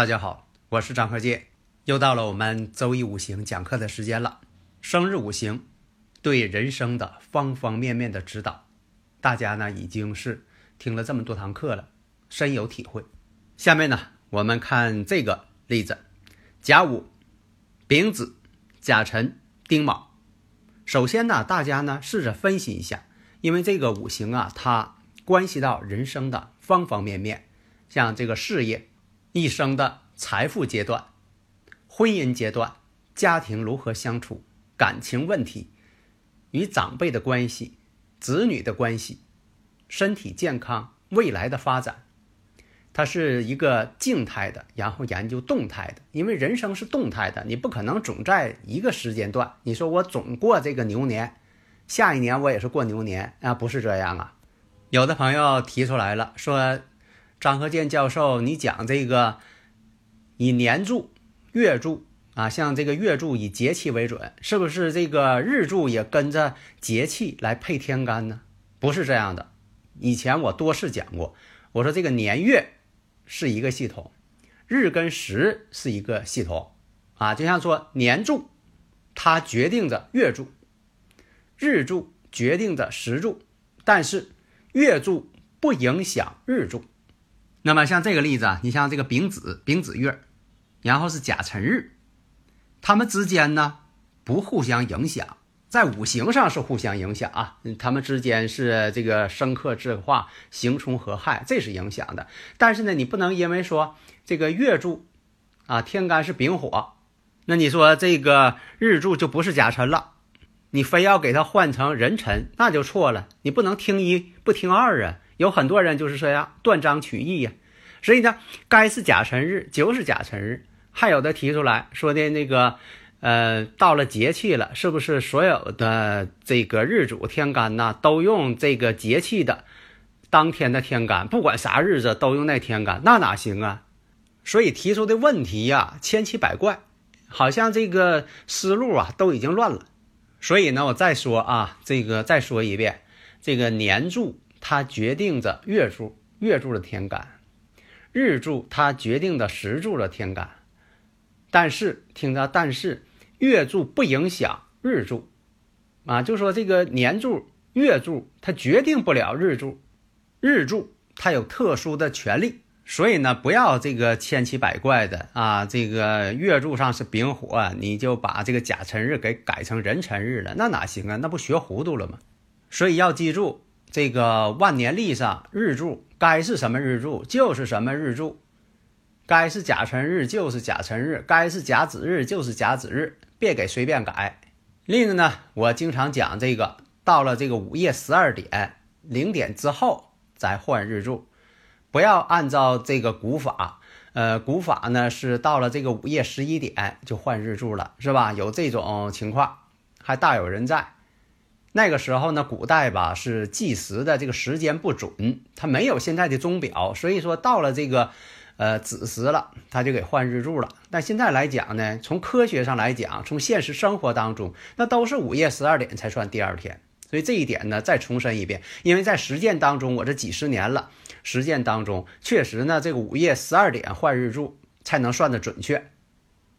大家好，我是张鹤剑，又到了我们周易五行讲课的时间了。生日五行对人生的方方面面的指导，大家呢已经是听了这么多堂课了，深有体会。下面呢，我们看这个例子：甲午、丙子、甲辰、丁卯。首先呢，大家呢试着分析一下，因为这个五行啊，它关系到人生的方方面面，像这个事业。一生的财富阶段、婚姻阶段、家庭如何相处、感情问题、与长辈的关系、子女的关系、身体健康、未来的发展，它是一个静态的，然后研究动态的。因为人生是动态的，你不可能总在一个时间段。你说我总过这个牛年，下一年我也是过牛年啊？不是这样啊。有的朋友提出来了，说。张和建教授，你讲这个以年柱、月柱啊，像这个月柱以节气为准，是不是这个日柱也跟着节气来配天干呢？不是这样的。以前我多次讲过，我说这个年月是一个系统，日跟时是一个系统啊。就像说年柱，它决定着月柱；日柱决定着时柱，但是月柱不影响日柱。那么像这个例子啊，你像这个丙子丙子月，然后是甲辰日，他们之间呢不互相影响，在五行上是互相影响啊，他们之间是这个生克制化，刑冲合害，这是影响的。但是呢，你不能因为说这个月柱啊天干是丙火，那你说这个日柱就不是甲辰了，你非要给它换成壬辰，那就错了。你不能听一不听二啊。有很多人就是这样断章取义呀，所以呢，该是甲辰日就是甲辰日。还有的提出来说的那个，呃，到了节气了，是不是所有的这个日主天干呐，都用这个节气的当天的天干，不管啥日子都用那天干，那哪行啊？所以提出的问题呀，千奇百怪，好像这个思路啊都已经乱了。所以呢，我再说啊，这个再说一遍，这个年柱。它决定着月柱，月柱的天干；日柱它决定的时柱的天干。但是听着，但是月柱不影响日柱，啊，就说这个年柱、月柱它决定不了日柱，日柱它有特殊的权利。所以呢，不要这个千奇百怪的啊，这个月柱上是丙火，你就把这个甲辰日给改成壬辰日了，那哪行啊？那不学糊涂了吗？所以要记住。这个万年历上日柱该是什么日柱就是什么日柱，该是甲辰日就是甲辰日，该是甲子日就是甲子日，别给随便改。另一个呢，我经常讲这个，到了这个午夜十二点零点之后再换日柱，不要按照这个古法。呃，古法呢是到了这个午夜十一点就换日柱了，是吧？有这种情况，还大有人在。那个时候呢，古代吧是计时的这个时间不准，它没有现在的钟表，所以说到了这个，呃子时了，他就给换日柱了。但现在来讲呢，从科学上来讲，从现实生活当中，那都是午夜十二点才算第二天。所以这一点呢，再重申一遍，因为在实践当中，我这几十年了，实践当中确实呢，这个午夜十二点换日柱才能算的准确，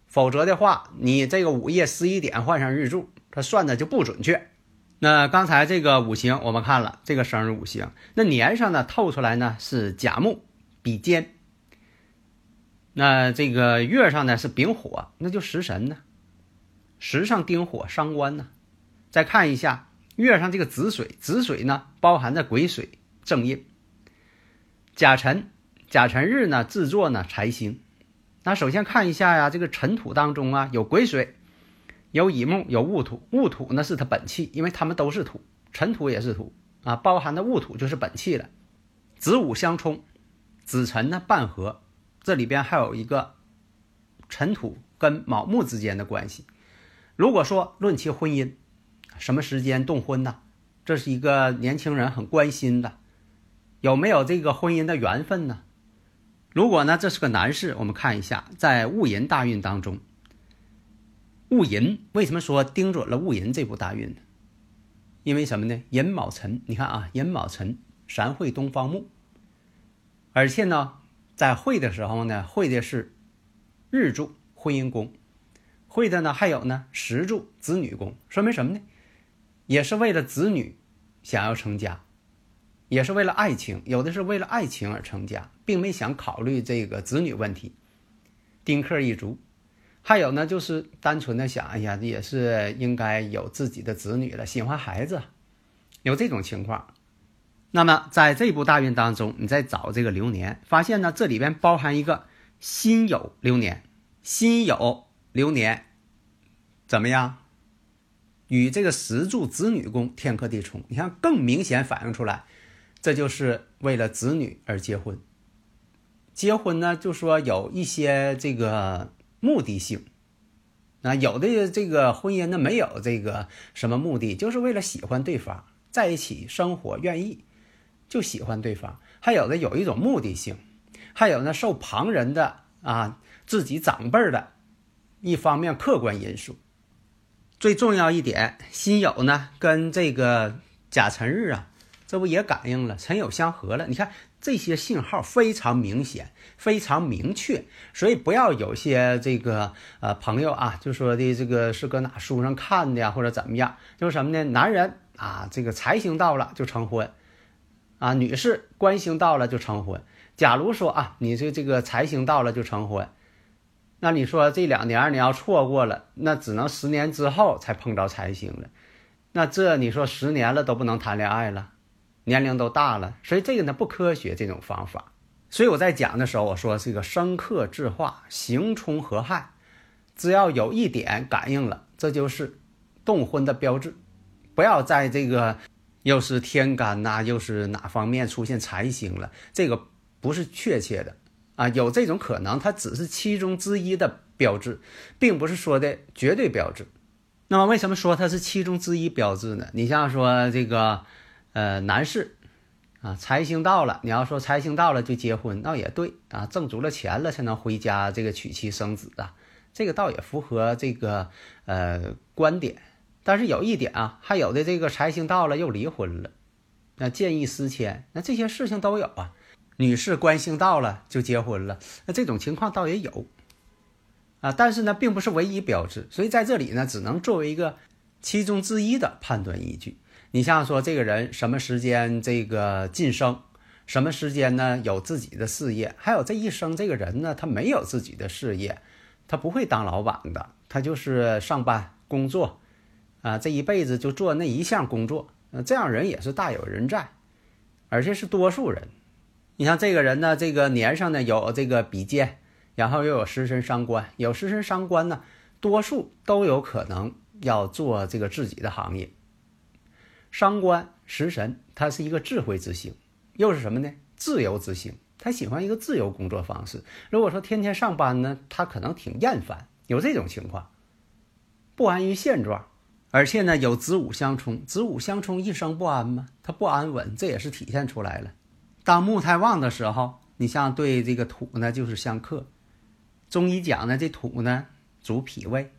否则的话，你这个午夜十一点换上日柱，它算的就不准确。那刚才这个五行我们看了，这个生日五行，那年上呢透出来呢是甲木比肩，那这个月上呢是丙火，那就食神呢，时上丁火伤官呢。再看一下月上这个子水，子水呢包含着癸水正印，甲辰，甲辰日呢制作呢财星。那首先看一下呀，这个尘土当中啊有癸水，有乙木，有戊土。戊土呢是它本气，因为它们都是土，辰土也是土啊，包含的戊土就是本气了。子午相冲，子辰呢半合，这里边还有一个辰土跟卯木之间的关系。如果说论其婚姻，什么时间动婚呢？这是一个年轻人很关心的，有没有这个婚姻的缘分呢？如果呢，这是个男士，我们看一下，在戊寅大运当中，戊寅为什么说盯准了戊寅这部大运呢？因为什么呢？寅卯辰，你看啊，寅卯辰，三会东方木，而且呢，在会的时候呢，会的是日柱婚姻宫，会的呢还有呢时柱子女宫，说明什么呢？也是为了子女想要成家。也是为了爱情，有的是为了爱情而成家，并没想考虑这个子女问题。丁克一族，还有呢，就是单纯的想，哎呀，也是应该有自己的子女了，喜欢孩子，有这种情况。那么在这部大运当中，你再找这个流年，发现呢，这里边包含一个辛酉流年，辛酉流年怎么样？与这个石柱子女宫天克地冲，你看更明显反映出来。这就是为了子女而结婚。结婚呢，就说有一些这个目的性。啊，有的这个婚姻呢，没有这个什么目的，就是为了喜欢对方，在一起生活，愿意就喜欢对方。还有的有一种目的性，还有呢，受旁人的啊，自己长辈的一方面客观因素。最重要一点，辛酉呢，跟这个甲辰日啊。这不也感应了，辰酉相合了？你看这些信号非常明显，非常明确，所以不要有些这个呃朋友啊，就说的这个是搁哪书上看的呀，或者怎么样？就是什么呢？男人啊，这个财星到了就成婚，啊，女士官星到了就成婚。假如说啊，你这这个财星到了就成婚，那你说这两年你要错过了，那只能十年之后才碰着财星了。那这你说十年了都不能谈恋爱了？年龄都大了，所以这个呢不科学这种方法。所以我在讲的时候，我说这个生克制化，刑冲合害，只要有一点感应了，这就是动婚的标志。不要在这个又是天干呐，又是哪方面出现财星了，这个不是确切的啊。有这种可能，它只是其中之一的标志，并不是说的绝对标志。那么为什么说它是其中之一标志呢？你像说这个。呃，男士，啊，财星到了，你要说财星到了就结婚，那也对啊，挣足了钱了才能回家这个娶妻生子啊，这个倒也符合这个呃观点。但是有一点啊，还有的这个财星到了又离婚了，那见异思迁，那这些事情都有啊。女士官星到了就结婚了，那这种情况倒也有啊，但是呢，并不是唯一标志，所以在这里呢，只能作为一个其中之一的判断依据。你像说这个人什么时间这个晋升，什么时间呢有自己的事业，还有这一生这个人呢他没有自己的事业，他不会当老板的，他就是上班工作，啊这一辈子就做那一项工作，呃这样人也是大有人在，而且是多数人。你像这个人呢，这个年上呢有这个比肩，然后又有食神伤官，有食神伤官呢，多数都有可能要做这个自己的行业。伤官食神，它是一个智慧之星，又是什么呢？自由之星，他喜欢一个自由工作方式。如果说天天上班呢，他可能挺厌烦，有这种情况，不安于现状，而且呢有子午相冲，子午相冲一生不安吗？他不安稳，这也是体现出来了。当木太旺的时候，你像对这个土呢就是相克。中医讲呢，这土呢主脾胃，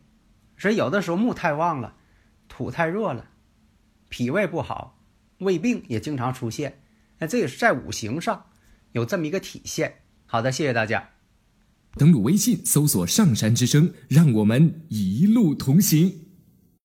所以有的时候木太旺了，土太弱了。脾胃不好，胃病也经常出现，那这也是在五行上有这么一个体现。好的，谢谢大家。登录微信搜索“上山之声”，让我们一路同行。